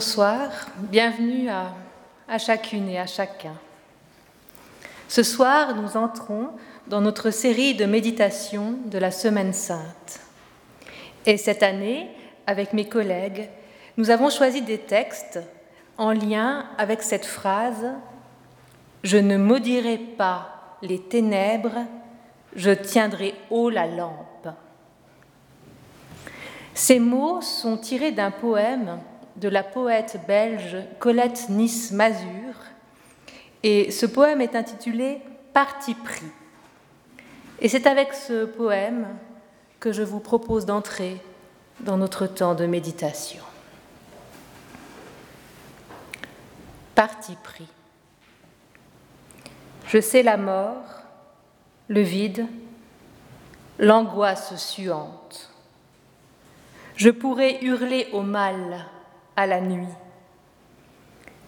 Bonsoir, bienvenue à, à, chacune et à chacun. Ce soir, nous entrons dans notre série de méditation de la Semaine sainte. Et cette année, avec mes collègues, nous avons choisi des textes en lien avec cette phrase Je ne maudirai pas les ténèbres, je tiendrai haut la lampe. Ces mots sont tirés d'un poème de la poète belge Colette Nice-Mazur. Et ce poème est intitulé Parti pris. Et c'est avec ce poème que je vous propose d'entrer dans notre temps de méditation. Parti pris. Je sais la mort, le vide, l'angoisse suante. Je pourrais hurler au mal à la nuit.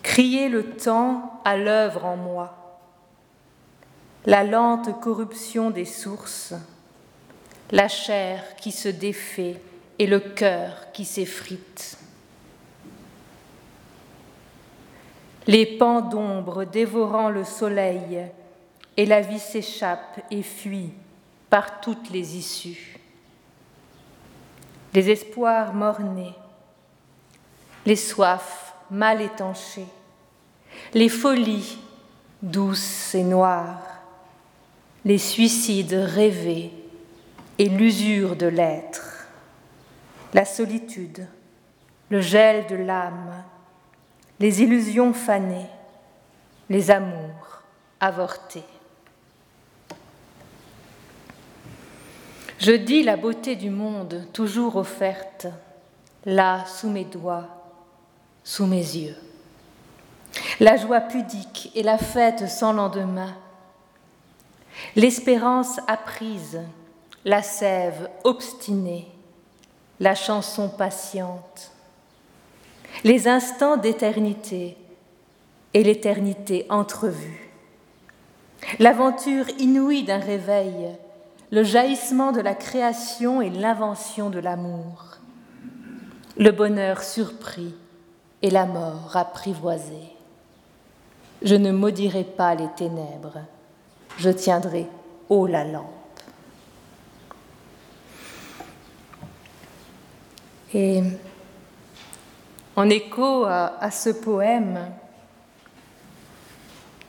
Crier le temps à l'œuvre en moi, la lente corruption des sources, la chair qui se défait et le cœur qui s'effrite. Les pans d'ombre dévorant le soleil, et la vie s'échappe et fuit par toutes les issues. Les espoirs mornés, les soifs mal étanchées, les folies douces et noires, les suicides rêvés et l'usure de l'être, la solitude, le gel de l'âme, les illusions fanées, les amours avortés. Je dis la beauté du monde toujours offerte, là sous mes doigts, sous mes yeux. La joie pudique et la fête sans lendemain. L'espérance apprise, la sève obstinée, la chanson patiente. Les instants d'éternité et l'éternité entrevue. L'aventure inouïe d'un réveil, le jaillissement de la création et l'invention de l'amour. Le bonheur surpris et la mort apprivoisée. Je ne maudirai pas les ténèbres, je tiendrai haut la lampe. Et en écho à, ce poème,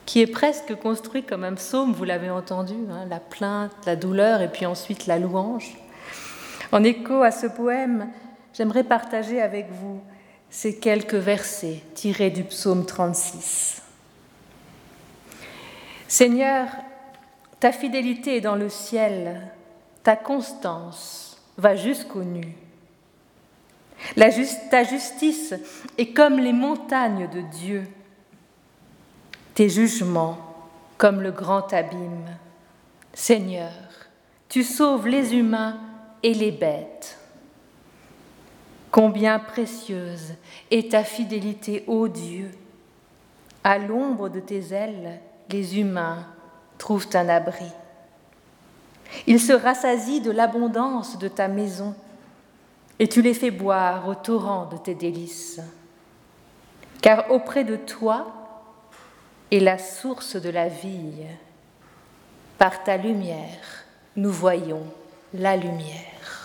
qui est presque construit comme un psaume, vous l'avez entendu, hein, la plainte, la douleur et puis ensuite la louange. En écho à ce poème, j'aimerais partager avec vous ces quelques versets tirés du psaume 36. Seigneur, ta fidélité est dans le ciel, ta constance va jusqu'aux nues. ta justice est comme les montagnes de Dieu, tes jugements comme le grand abîme. Seigneur, tu sauves les humains et les bêtes. Combien précieuse est ta fidélité, ô Dieu. À l'ombre de tes ailes, les humains trouvent un abri. Ils se rassasient de l'abondance de ta maison, et tu les fais boire au torrent de tes délices. Car auprès de toi est la source de la vie. Par ta lumière, nous voyons la lumière.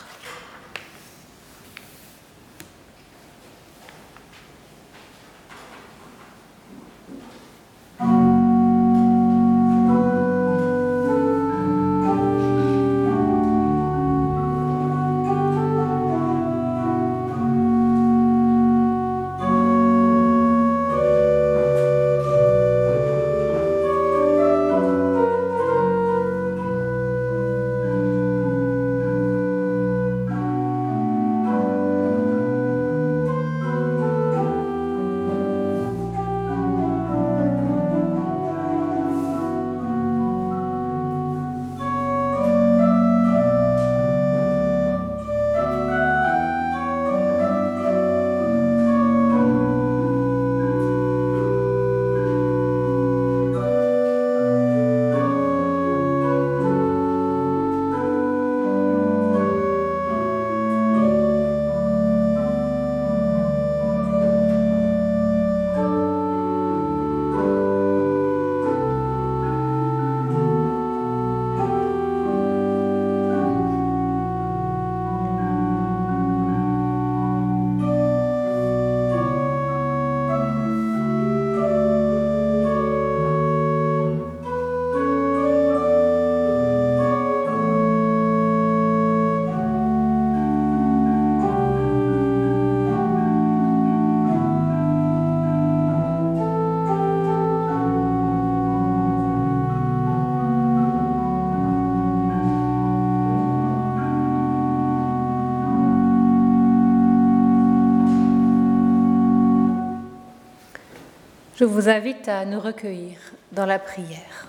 Je vous invite à nous recueillir dans la prière.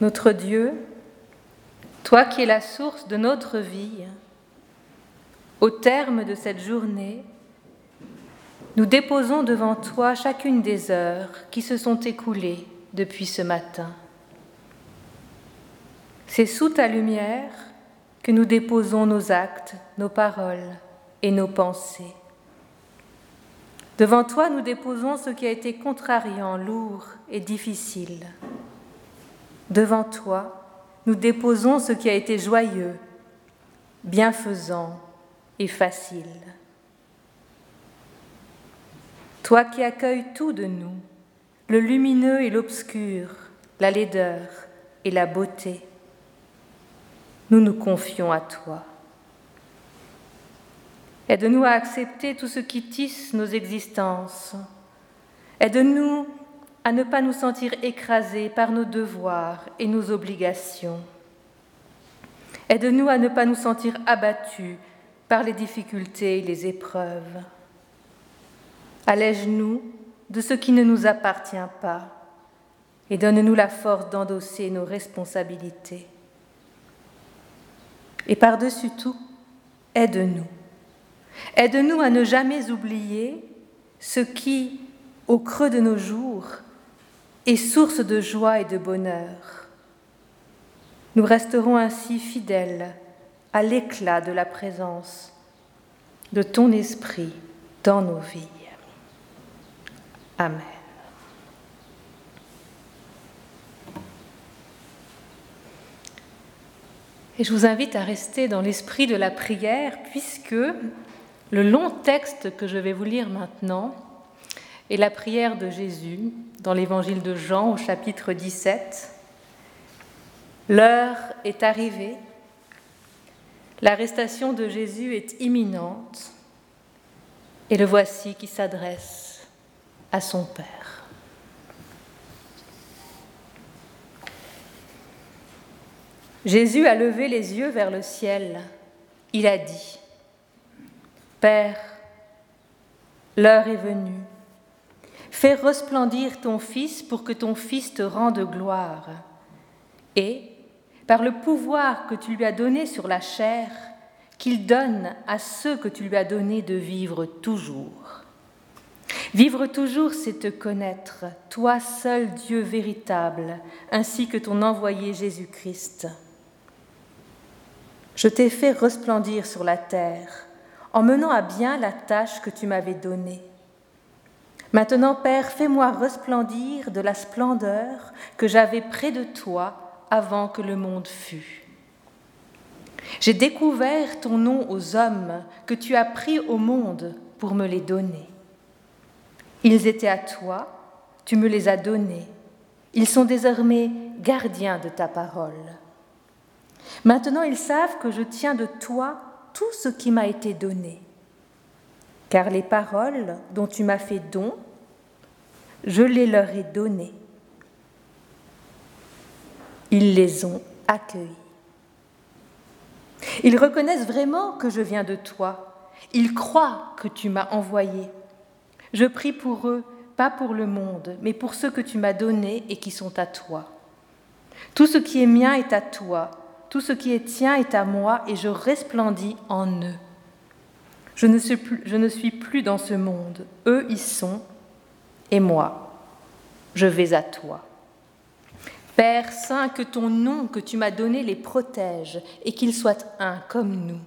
Notre Dieu, toi qui es la source de notre vie, au terme de cette journée, nous déposons devant toi chacune des heures qui se sont écoulées depuis ce matin. C'est sous ta lumière que nous déposons nos actes, nos paroles et nos pensées. Devant toi, nous déposons ce qui a été contrariant, lourd et difficile. Devant toi, nous déposons ce qui a été joyeux, bienfaisant et facile. Toi qui accueilles tout de nous, le lumineux et l'obscur, la laideur et la beauté, nous nous confions à toi. Aide-nous à accepter tout ce qui tisse nos existences. Aide-nous à ne pas nous sentir écrasés par nos devoirs et nos obligations. Aide-nous à ne pas nous sentir abattus par les difficultés et les épreuves. Allège-nous de ce qui ne nous appartient pas et donne-nous la force d'endosser nos responsabilités. Et par-dessus tout, aide-nous. Aide-nous à ne jamais oublier ce qui, au creux de nos jours, est source de joie et de bonheur. Nous resterons ainsi fidèles à l'éclat de la présence de ton esprit dans nos vies. Amen. Et je vous invite à rester dans l'esprit de la prière puisque le long texte que je vais vous lire maintenant est la prière de Jésus dans l'évangile de Jean au chapitre 17. L'heure est arrivée, l'arrestation de Jésus est imminente et le voici qui s'adresse à son Père. Jésus a levé les yeux vers le ciel. Il a dit, Père, l'heure est venue. Fais resplendir ton Fils pour que ton Fils te rende gloire. Et, par le pouvoir que tu lui as donné sur la chair, qu'il donne à ceux que tu lui as donné de vivre toujours. Vivre toujours, c'est te connaître, toi seul Dieu véritable, ainsi que ton envoyé Jésus-Christ. Je t'ai fait resplendir sur la terre en menant à bien la tâche que tu m'avais donnée. Maintenant, Père, fais-moi resplendir de la splendeur que j'avais près de toi avant que le monde fût. J'ai découvert ton nom aux hommes que tu as pris au monde pour me les donner. Ils étaient à toi, tu me les as donnés. Ils sont désormais gardiens de ta parole. Maintenant ils savent que je tiens de toi tout ce qui m'a été donné. Car les paroles dont tu m'as fait don, je les leur ai données. Ils les ont accueillis. Ils reconnaissent vraiment que je viens de toi. Ils croient que tu m'as envoyé. Je prie pour eux, pas pour le monde, mais pour ceux que tu m'as donnés et qui sont à toi. Tout ce qui est mien est à toi, tout ce qui est tien est à moi, et je resplendis en eux. Je ne suis plus, dans ce monde, eux y sont, et moi, je vais à toi. Père Saint, que ton nom que tu m'as donné les protège et qu'ils soient un comme nous.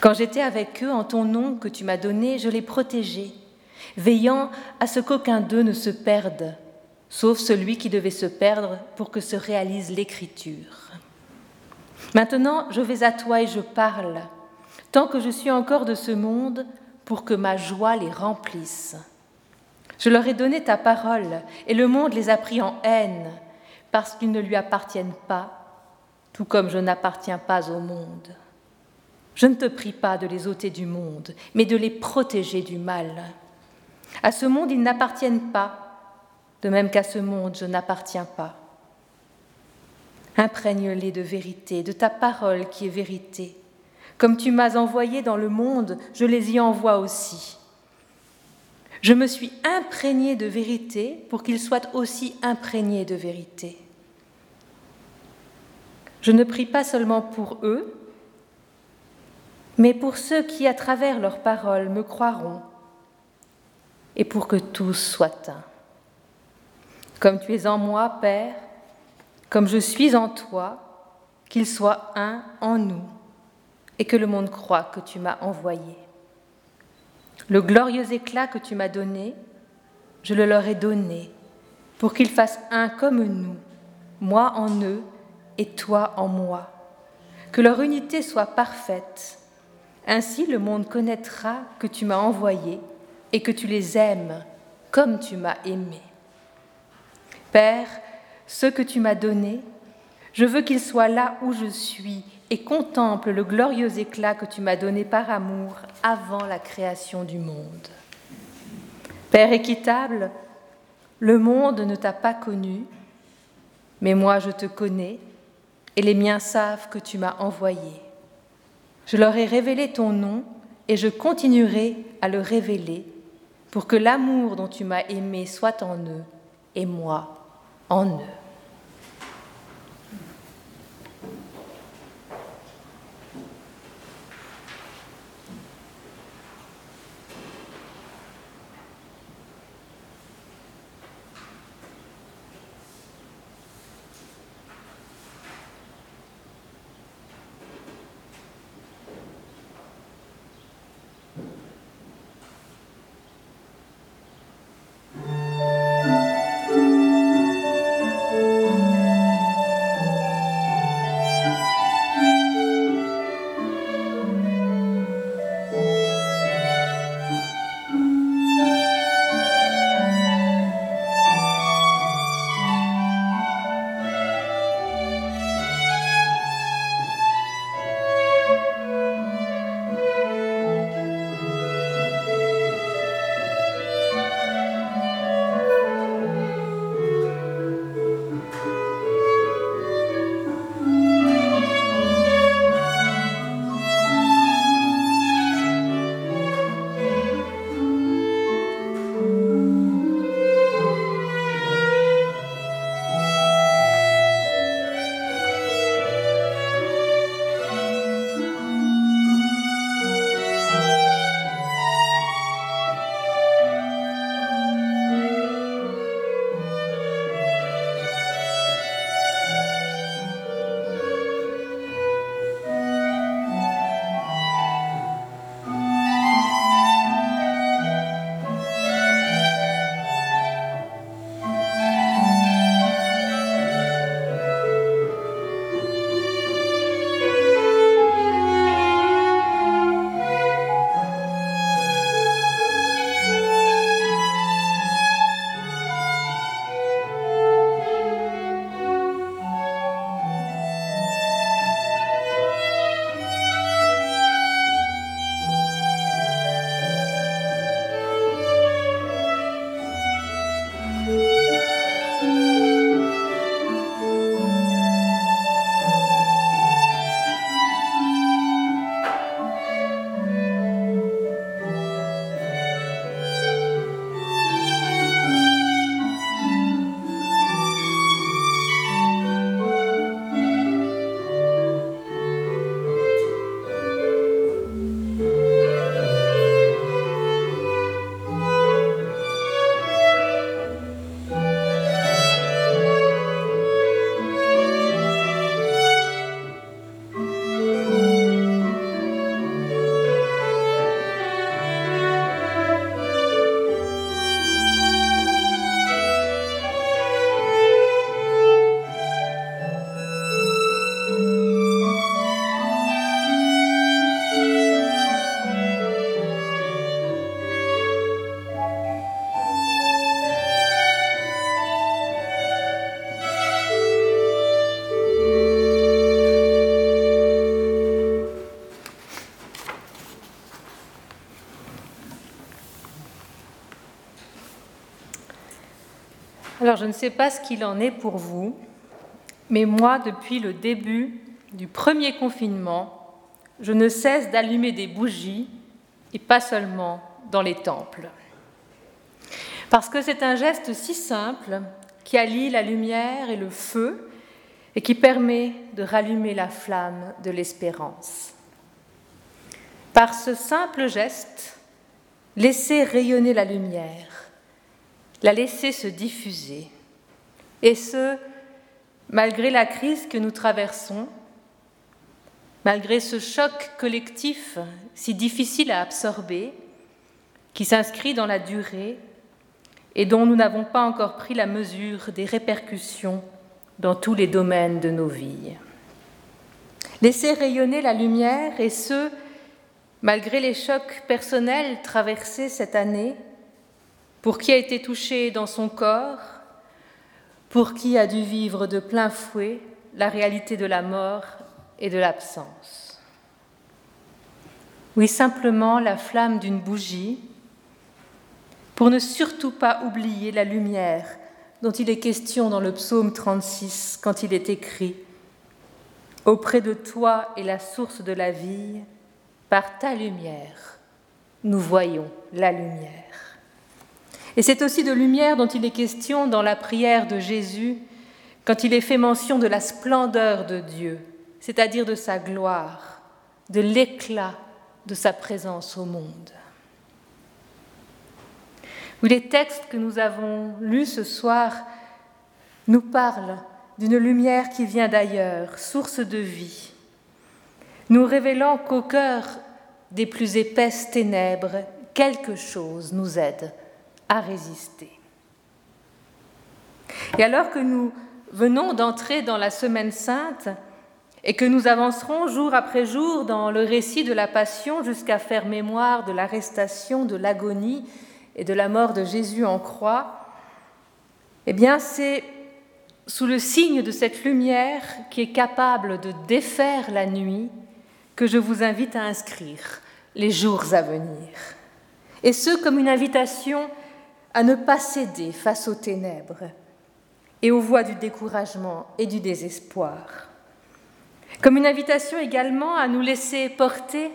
Quand j'étais avec eux en ton nom que tu m'as donné, je les protégeais, veillant à ce qu'aucun d'eux ne se perde, sauf celui qui devait se perdre pour que se réalise l'écriture. Maintenant, je vais à toi et je parle, tant que je suis encore de ce monde, pour que ma joie les remplisse. Je leur ai donné ta parole, et le monde les a pris en haine, parce qu'ils ne lui appartiennent pas, tout comme je n'appartiens pas au monde. Je ne te prie pas de les ôter du monde, mais de les protéger du mal. À ce monde, ils n'appartiennent pas, de même qu'à ce monde, je n'appartiens pas. Imprègne-les de vérité, de ta parole qui est vérité. Comme tu m'as envoyé dans le monde, je les y envoie aussi. Je me suis imprégné de vérité pour qu'ils soient aussi imprégnés de vérité. Je ne prie pas seulement pour eux, mais pour ceux qui, à travers leurs paroles, me croiront, et pour que tous soient un. Comme tu es en moi, Père, comme je suis en toi, qu'ils soient un en nous, et que le monde croit que tu m'as envoyé. Le glorieux éclat que tu m'as donné, je le leur ai donné, pour qu'ils fassent un comme nous, moi en eux et toi en moi. Que leur unité soit parfaite, ainsi le monde connaîtra que tu m'as envoyé et que tu les aimes comme tu m'as aimé. Père, ce que tu m'as donné, je veux qu'ils soient là où je suis et contemplent le glorieux éclat que tu m'as donné par amour avant la création du monde. Père équitable, le monde ne t'a pas connu, mais moi je te connais et les miens savent que tu m'as envoyé. Je leur ai révélé ton nom et je continuerai à le révéler pour que l'amour dont tu m'as aimé soit en eux et moi en eux. Alors je ne sais pas ce qu'il en est pour vous, mais moi, depuis le début du premier confinement, je ne cesse d'allumer des bougies, et pas seulement dans les temples. Parce que c'est un geste si simple qui allie la lumière et le feu et qui permet de rallumer la flamme de l'espérance. Par ce simple geste, laissez rayonner la lumière la laisser se diffuser. Et ce, malgré la crise que nous traversons, malgré ce choc collectif si difficile à absorber, qui s'inscrit dans la durée et dont nous n'avons pas encore pris la mesure des répercussions dans tous les domaines de nos vies. Laisser rayonner la lumière et ce, malgré les chocs personnels traversés cette année, pour qui a été touché dans son corps, pour qui a dû vivre de plein fouet la réalité de la mort et de l'absence. Oui, simplement la flamme d'une bougie, pour ne surtout pas oublier la lumière dont il est question dans le psaume 36 quand il est écrit Auprès de toi est la source de la vie, par ta lumière, nous voyons la lumière. Et c'est aussi de lumière dont il est question dans la prière de Jésus quand il est fait mention de la splendeur de Dieu, c'est-à-dire de sa gloire, de l'éclat de sa présence au monde. Oui, les textes que nous avons lus ce soir nous parlent d'une lumière qui vient d'ailleurs, source de vie, nous révélant qu'au cœur des plus épaisses ténèbres, quelque chose nous aide à résister. Et alors que nous venons d'entrer dans la semaine sainte et que nous avancerons jour après jour dans le récit de la Passion jusqu'à faire mémoire de l'arrestation, de l'agonie et de la mort de Jésus en croix, eh bien c'est sous le signe de cette lumière qui est capable de défaire la nuit que je vous invite à inscrire les jours à venir. Et ce comme une invitation à ne pas céder face aux ténèbres et aux voies du découragement et du désespoir. Comme une invitation également à nous laisser porter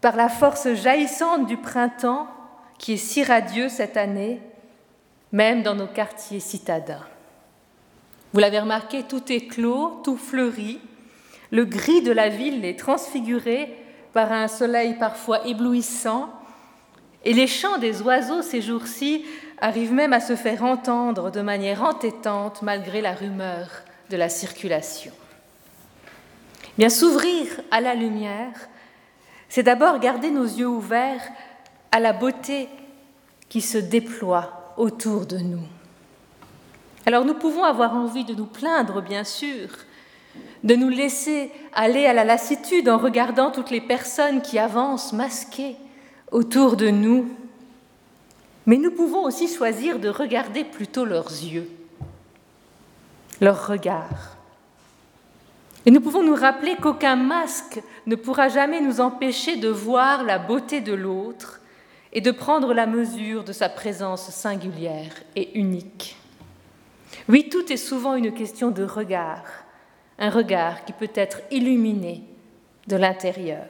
par la force jaillissante du printemps qui est si radieux cette année, même dans nos quartiers citadins. Vous l'avez remarqué, tout est clos, tout fleurit. Le gris de la ville est transfiguré par un soleil parfois éblouissant et les chants des oiseaux ces jours-ci arrivent même à se faire entendre de manière entêtante malgré la rumeur de la circulation. Bien s'ouvrir à la lumière, c'est d'abord garder nos yeux ouverts à la beauté qui se déploie autour de nous. Alors nous pouvons avoir envie de nous plaindre, bien sûr, de nous laisser aller à la lassitude en regardant toutes les personnes qui avancent masquées, autour de nous, mais nous pouvons aussi choisir de regarder plutôt leurs yeux, leur regard. Et nous pouvons nous rappeler qu'aucun masque ne pourra jamais nous empêcher de voir la beauté de l'autre et de prendre la mesure de sa présence singulière et unique. Oui, tout est souvent une question de regard, un regard qui peut être illuminé de l'intérieur.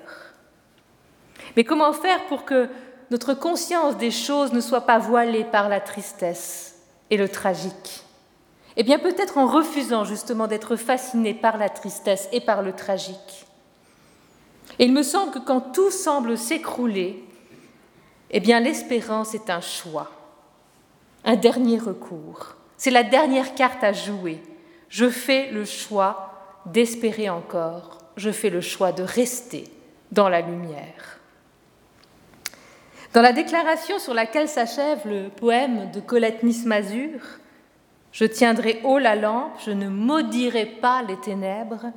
Mais comment faire pour que notre conscience des choses ne soit pas voilée par la tristesse et le tragique Eh bien peut-être en refusant justement d'être fasciné par la tristesse et par le tragique. Et il me semble que quand tout semble s'écrouler, eh bien l'espérance est un choix, un dernier recours. C'est la dernière carte à jouer. Je fais le choix d'espérer encore. Je fais le choix de rester dans la lumière. Dans la déclaration sur laquelle s'achève le poème de Colette Nismazur, Je tiendrai haut la lampe, je ne maudirai pas les ténèbres,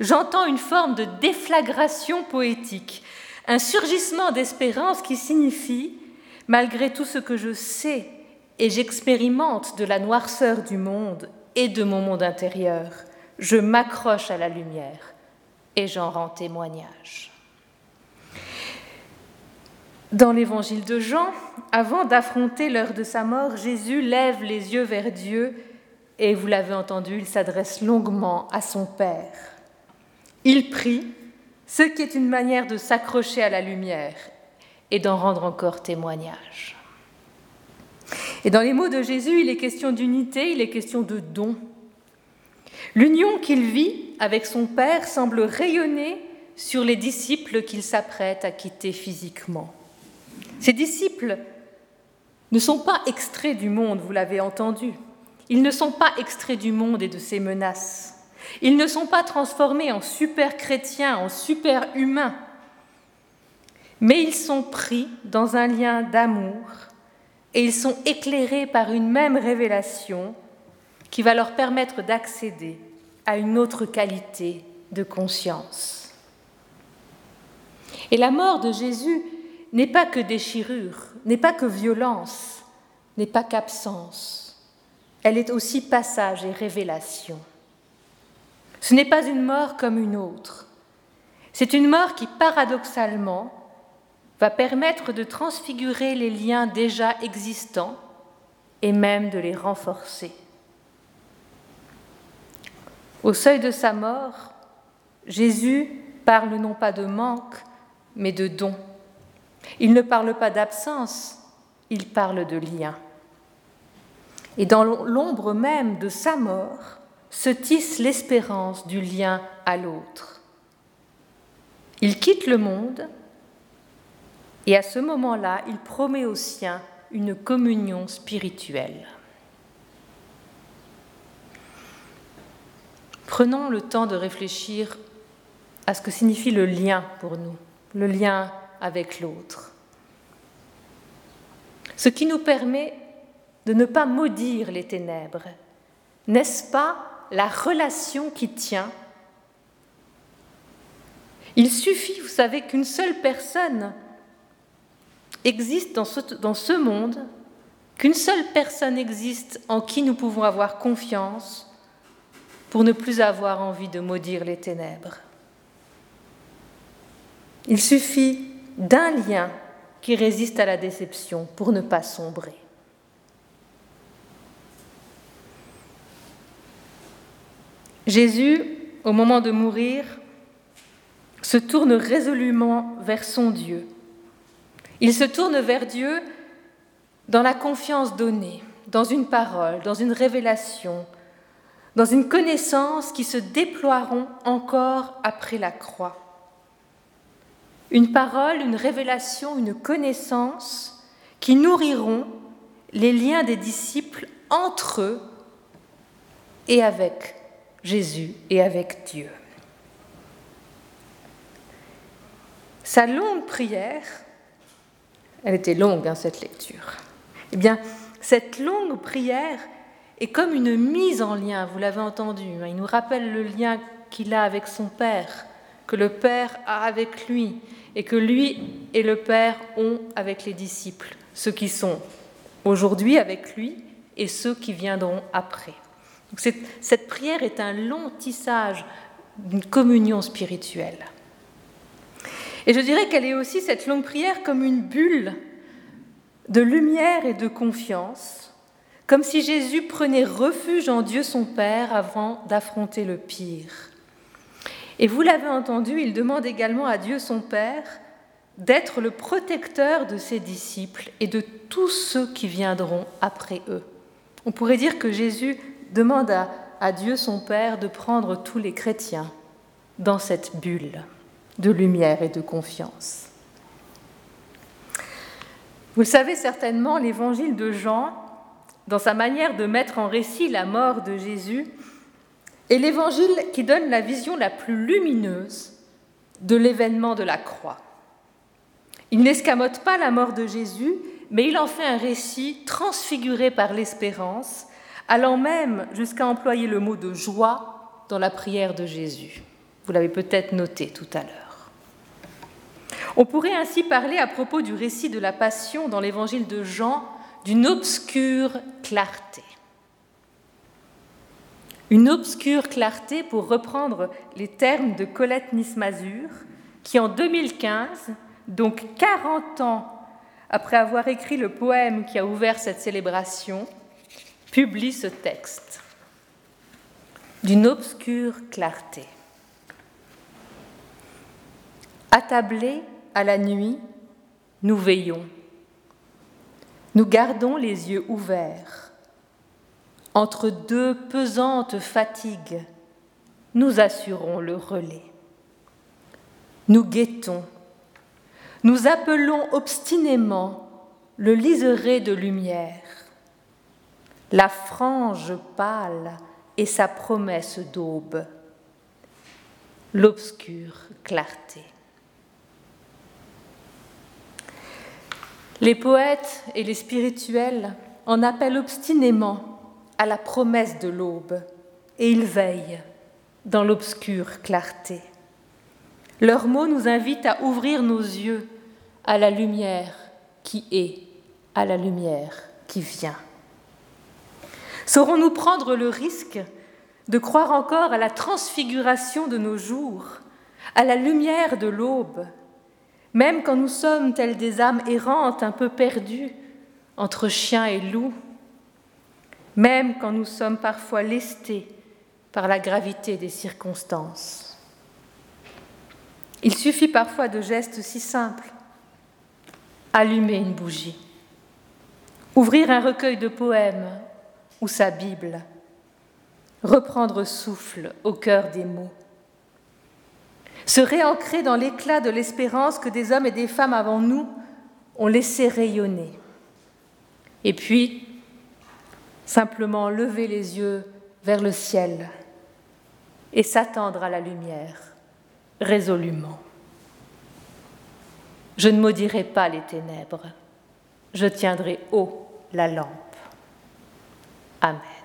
j'entends une forme de déflagration poétique, un surgissement d'espérance qui signifie, malgré tout ce que je sais et j'expérimente de la noirceur du monde et de mon monde intérieur, je m'accroche à la lumière et j'en rends témoignage. Dans l'évangile de Jean, avant d'affronter l'heure de sa mort, Jésus lève les yeux vers Dieu et, vous l'avez entendu, il s'adresse longuement à son Père. Il prie, ce qui est une manière de s'accrocher à la lumière et d'en rendre encore témoignage. Et dans les mots de Jésus, il est question d'unité, il est question de don. L'union qu'il vit avec son Père semble rayonner sur les disciples qu'il s'apprête à quitter physiquement. Ces disciples ne sont pas extraits du monde, vous l'avez entendu. Ils ne sont pas extraits du monde et de ses menaces. Ils ne sont pas transformés en super chrétiens, en super humains. Mais ils sont pris dans un lien d'amour et ils sont éclairés par une même révélation qui va leur permettre d'accéder à une autre qualité de conscience. Et la mort de Jésus n'est pas que déchirure, n'est pas que violence, n'est pas qu'absence. Elle est aussi passage et révélation. Ce n'est pas une mort comme une autre. C'est une mort qui, paradoxalement, va permettre de transfigurer les liens déjà existants et même de les renforcer. Au seuil de sa mort, Jésus parle non pas de manque, mais de don. Il ne parle pas d'absence, il parle de lien. Et dans l'ombre même de sa mort se tisse l'espérance du lien à l'autre. Il quitte le monde et à ce moment-là, il promet aux siens une communion spirituelle. Prenons le temps de réfléchir à ce que signifie le lien pour nous, le lien avec l'autre. Ce qui nous permet de ne pas maudire les ténèbres, n'est-ce pas la relation qui tient? Il suffit, vous savez, qu'une seule personne existe dans ce, dans ce monde, qu'une seule personne existe en qui nous pouvons avoir confiance pour ne plus avoir envie de maudire les ténèbres. Il suffit d'un lien qui résiste à la déception pour ne pas sombrer. Jésus, au moment de mourir, se tourne résolument vers son Dieu. Il se tourne vers Dieu dans la confiance donnée, dans une parole, dans une révélation, dans une connaissance qui se déploieront encore après la croix. Une parole, une révélation, une connaissance qui nourriront les liens des disciples entre eux et avec Jésus et avec Dieu. Sa longue prière, elle était longue, hein, cette lecture, eh bien, cette longue prière est comme une mise en lien, vous l'avez entendu. Hein. Il nous rappelle le lien qu'il a avec son Père, que le Père a avec lui, et que lui et le Père ont avec les disciples, ceux qui sont aujourd'hui avec lui et ceux qui viendront après. cette, prière est un long tissage d'une communion spirituelle. Et je dirais qu'elle est aussi, cette longue prière, comme une bulle de lumière et de confiance comme si Jésus prenait refuge en Dieu son Père avant d'affronter le pire. Et vous l'avez entendu, il demande également à Dieu son Père d'être le protecteur de ses disciples et de tous ceux qui viendront après eux. On pourrait dire que Jésus demande à, à Dieu son Père de prendre tous les chrétiens dans cette bulle de lumière et de confiance. Vous le savez certainement, l'évangile de Jean, dans sa manière de mettre en récit la mort de Jésus, est l'évangile qui donne la vision la plus lumineuse de l'événement de la croix. Il n'escamote pas la mort de Jésus, mais il en fait un récit transfiguré par l'espérance, allant même jusqu'à employer le mot de joie dans la prière de Jésus. Vous l'avez peut-être noté tout à l'heure. On pourrait ainsi parler à propos du récit de la Passion dans l'évangile de Jean d'une obscure clarté. Une obscure clarté, pour reprendre les termes de Colette Nismazur, qui en 2015, donc 40 ans après avoir écrit le poème qui a ouvert cette célébration, publie ce texte. D'une obscure clarté. Attablés à la nuit, nous veillons. Nous gardons les yeux ouverts. Entre deux pesantes fatigues, nous assurons le relais. Nous guettons. Nous appelons obstinément le liseré de lumière, la frange pâle et sa promesse d'aube, l'obscure clarté. Les poètes et les spirituels en appellent obstinément à la promesse de l'aube, et ils veillent dans l'obscure clarté. Leurs mots nous invitent à ouvrir nos yeux à la lumière qui est, à la lumière qui vient. Saurons-nous prendre le risque de croire encore à la transfiguration de nos jours, à la lumière de l'aube, même quand nous sommes telles des âmes errantes, un peu perdues entre chien et loup, même quand nous sommes parfois lestés par la gravité des circonstances. Il suffit parfois de gestes si simples. Allumer une bougie, ouvrir un recueil de poèmes ou sa Bible, reprendre souffle au cœur des mots se réancrer dans l'éclat de l'espérance que des hommes et des femmes avant nous ont laissé rayonner. Et puis, simplement lever les yeux vers le ciel et s'attendre à la lumière résolument. Je ne maudirai pas les ténèbres, je tiendrai haut la lampe. Amen.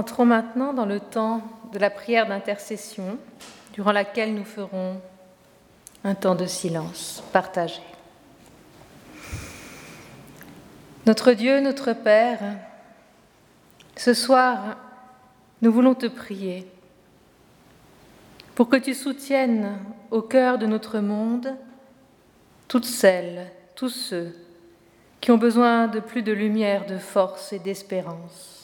Entrons maintenant dans le temps de la prière d'intercession, durant laquelle nous ferons un temps de silence partagé. Notre Dieu, notre Père, ce soir, nous voulons te prier pour que tu soutiennes au cœur de notre monde toutes celles, tous ceux qui ont besoin de plus de lumière, de force et d'espérance.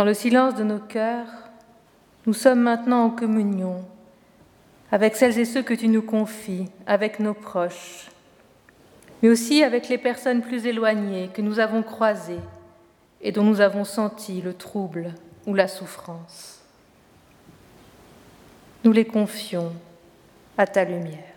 Dans le silence de nos cœurs, nous sommes maintenant en communion avec celles et ceux que tu nous confies, avec nos proches, mais aussi avec les personnes plus éloignées que nous avons croisées et dont nous avons senti le trouble ou la souffrance. Nous les confions à ta lumière.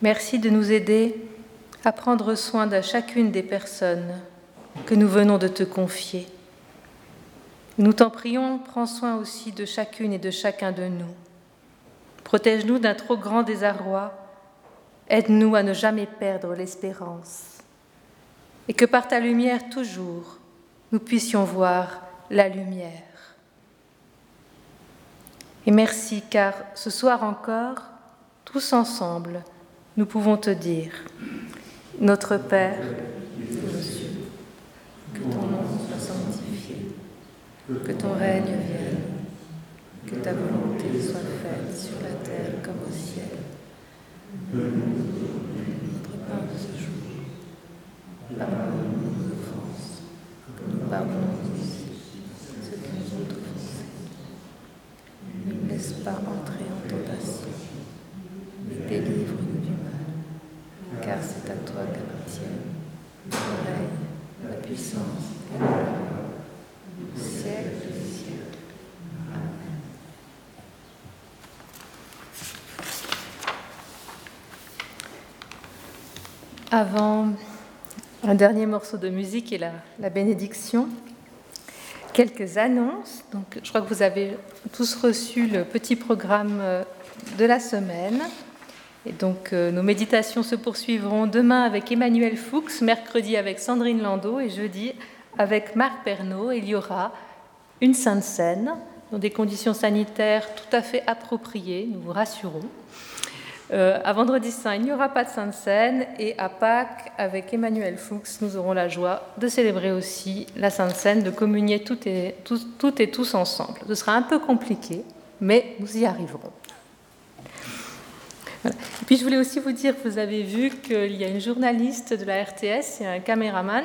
Merci de nous aider à prendre soin de chacune des personnes que nous venons de te confier. Nous t'en prions, prends soin aussi de chacune et de chacun de nous. Protège-nous d'un trop grand désarroi, aide-nous à ne jamais perdre l'espérance, et que par ta lumière toujours, nous puissions voir la lumière. Et merci car ce soir encore, tous ensemble, nous pouvons te dire, Notre Père, que ton nom soit sanctifié, que ton règne vienne, que ta volonté soit faite sur la terre comme au ciel. Notre pain de ce jour, pardonne-nous nos offenses, que nous pardonnons aussi ceux qui nous ont offensés. Ne nous laisse pas entrer en tentation, mais délivre-nous du mal car c'est à toi qu'appartiennent le règne, la puissance et la gloire, siècle des siècles. Amen. Avant un dernier morceau de musique et la, bénédiction, quelques annonces. Donc, je crois que vous avez tous reçu le petit programme de la semaine. Et donc euh, nos méditations se poursuivront demain avec Emmanuel Fuchs, mercredi avec Sandrine Landau et jeudi avec Marc Pernaud. Il y aura une sainte scène dans des conditions sanitaires tout à fait appropriées, nous vous rassurons. Euh, à Vendredi Saint, il n'y aura pas de Sainte Seine et à Pâques, avec Emmanuel Fuchs, nous aurons la joie de célébrer aussi la Sainte Seine, de communier toutes et, toutes et tous ensemble. Ce sera un peu compliqué, mais nous y arriverons. Et puis je voulais aussi vous dire que vous avez vu qu'il y a une journaliste de la RTS et un caméraman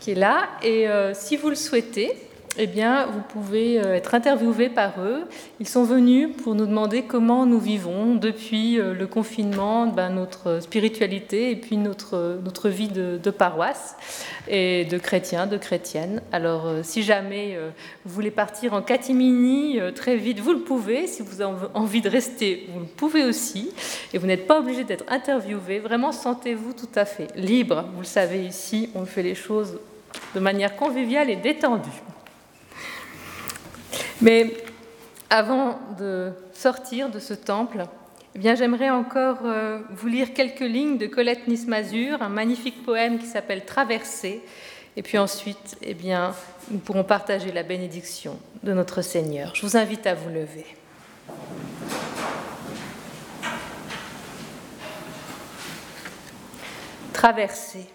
qui est là. Et euh, si vous le souhaitez, eh bien, vous pouvez euh, être interviewé par eux. Ils sont venus pour nous demander comment nous vivons depuis euh, le confinement, ben, notre spiritualité et puis notre, notre vie de, de, paroisse et de chrétiens, de chrétiennes. Alors, euh, si jamais vous voulez partir en catimini très vite, vous le pouvez. Si vous avez envie de rester, vous le pouvez aussi. Et vous n'êtes pas obligé d'être interviewé. Vraiment, sentez-vous tout à fait libre. Vous le savez ici, on fait les choses de manière conviviale et détendue. Mais avant de sortir de ce temple, eh j'aimerais encore euh, vous lire quelques lignes de Colette Nismazur, un magnifique poème qui s'appelle Traversée. Et puis ensuite, eh bien, nous pourrons partager la bénédiction de notre Seigneur. Je vous invite à vous lever. Traversée.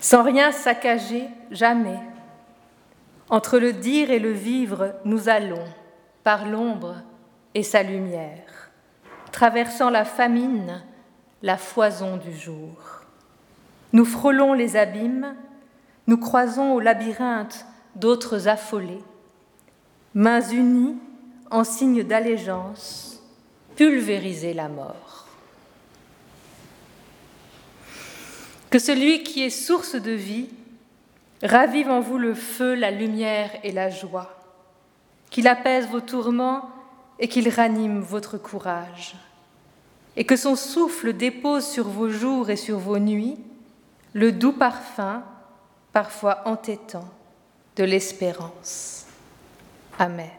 Sans rien saccager, jamais entre le dire et le vivre, nous allons, par l'ombre et sa lumière, traversant la famine, la foison du jour. Nous frôlons les abîmes, nous croisons au labyrinthe d'autres affolés, mains unies en signe d'allégeance, pulvériser la mort. Que celui qui est source de vie Ravive en vous le feu, la lumière et la joie, qu'il apaise vos tourments et qu'il ranime votre courage, et que son souffle dépose sur vos jours et sur vos nuits le doux parfum, parfois entêtant, de l'espérance. Amen.